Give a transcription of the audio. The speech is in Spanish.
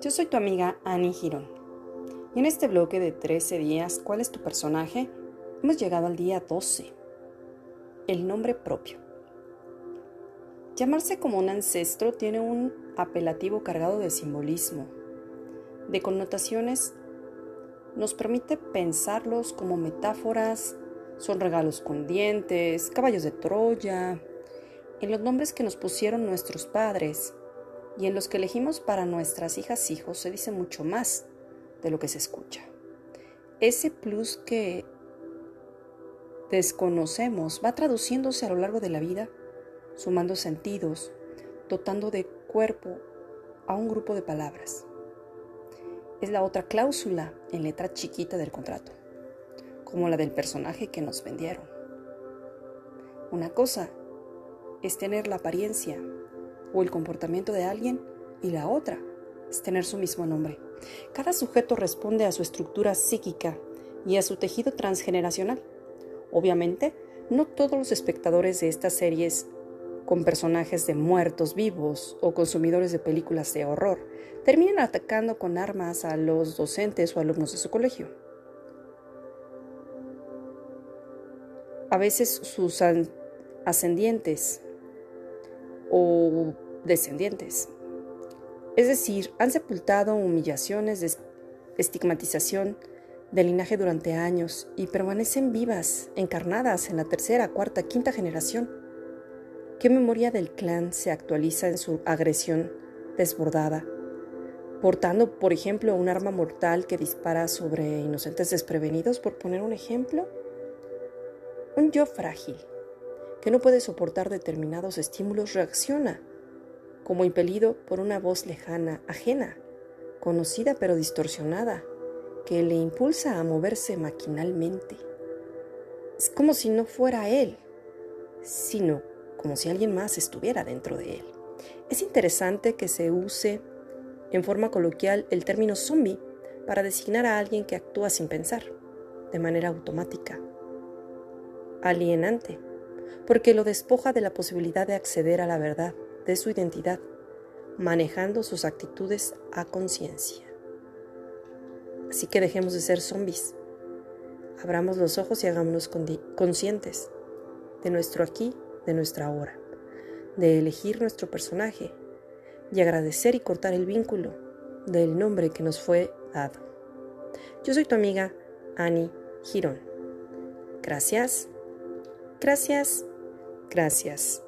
Yo soy tu amiga Annie Girón. Y en este bloque de 13 días, ¿cuál es tu personaje? Hemos llegado al día 12. El nombre propio. Llamarse como un ancestro tiene un apelativo cargado de simbolismo, de connotaciones. Nos permite pensarlos como metáforas, son regalos con dientes, caballos de Troya, en los nombres que nos pusieron nuestros padres y en los que elegimos para nuestras hijas hijos se dice mucho más de lo que se escucha. Ese plus que desconocemos va traduciéndose a lo largo de la vida, sumando sentidos, dotando de cuerpo a un grupo de palabras. Es la otra cláusula en letra chiquita del contrato, como la del personaje que nos vendieron. Una cosa es tener la apariencia o el comportamiento de alguien y la otra es tener su mismo nombre. Cada sujeto responde a su estructura psíquica y a su tejido transgeneracional. Obviamente, no todos los espectadores de estas series con personajes de muertos vivos o consumidores de películas de horror terminan atacando con armas a los docentes o alumnos de su colegio. A veces sus ascendientes o descendientes. Es decir, han sepultado humillaciones estigmatización del linaje durante años y permanecen vivas, encarnadas en la tercera, cuarta, quinta generación. ¿Qué memoria del clan se actualiza en su agresión desbordada? Portando, por ejemplo, un arma mortal que dispara sobre inocentes desprevenidos, por poner un ejemplo. Un yo frágil, que no puede soportar determinados estímulos, reacciona, como impelido por una voz lejana, ajena, conocida pero distorsionada, que le impulsa a moverse maquinalmente. Es como si no fuera él, sino como si alguien más estuviera dentro de él. Es interesante que se use en forma coloquial el término zombie para designar a alguien que actúa sin pensar, de manera automática, alienante, porque lo despoja de la posibilidad de acceder a la verdad de su identidad, manejando sus actitudes a conciencia. Así que dejemos de ser zombies. Abramos los ojos y hagámonos conscientes de nuestro aquí, de nuestra ahora, de elegir nuestro personaje y agradecer y cortar el vínculo del nombre que nos fue dado. Yo soy tu amiga Annie Girón. Gracias, gracias Gracias.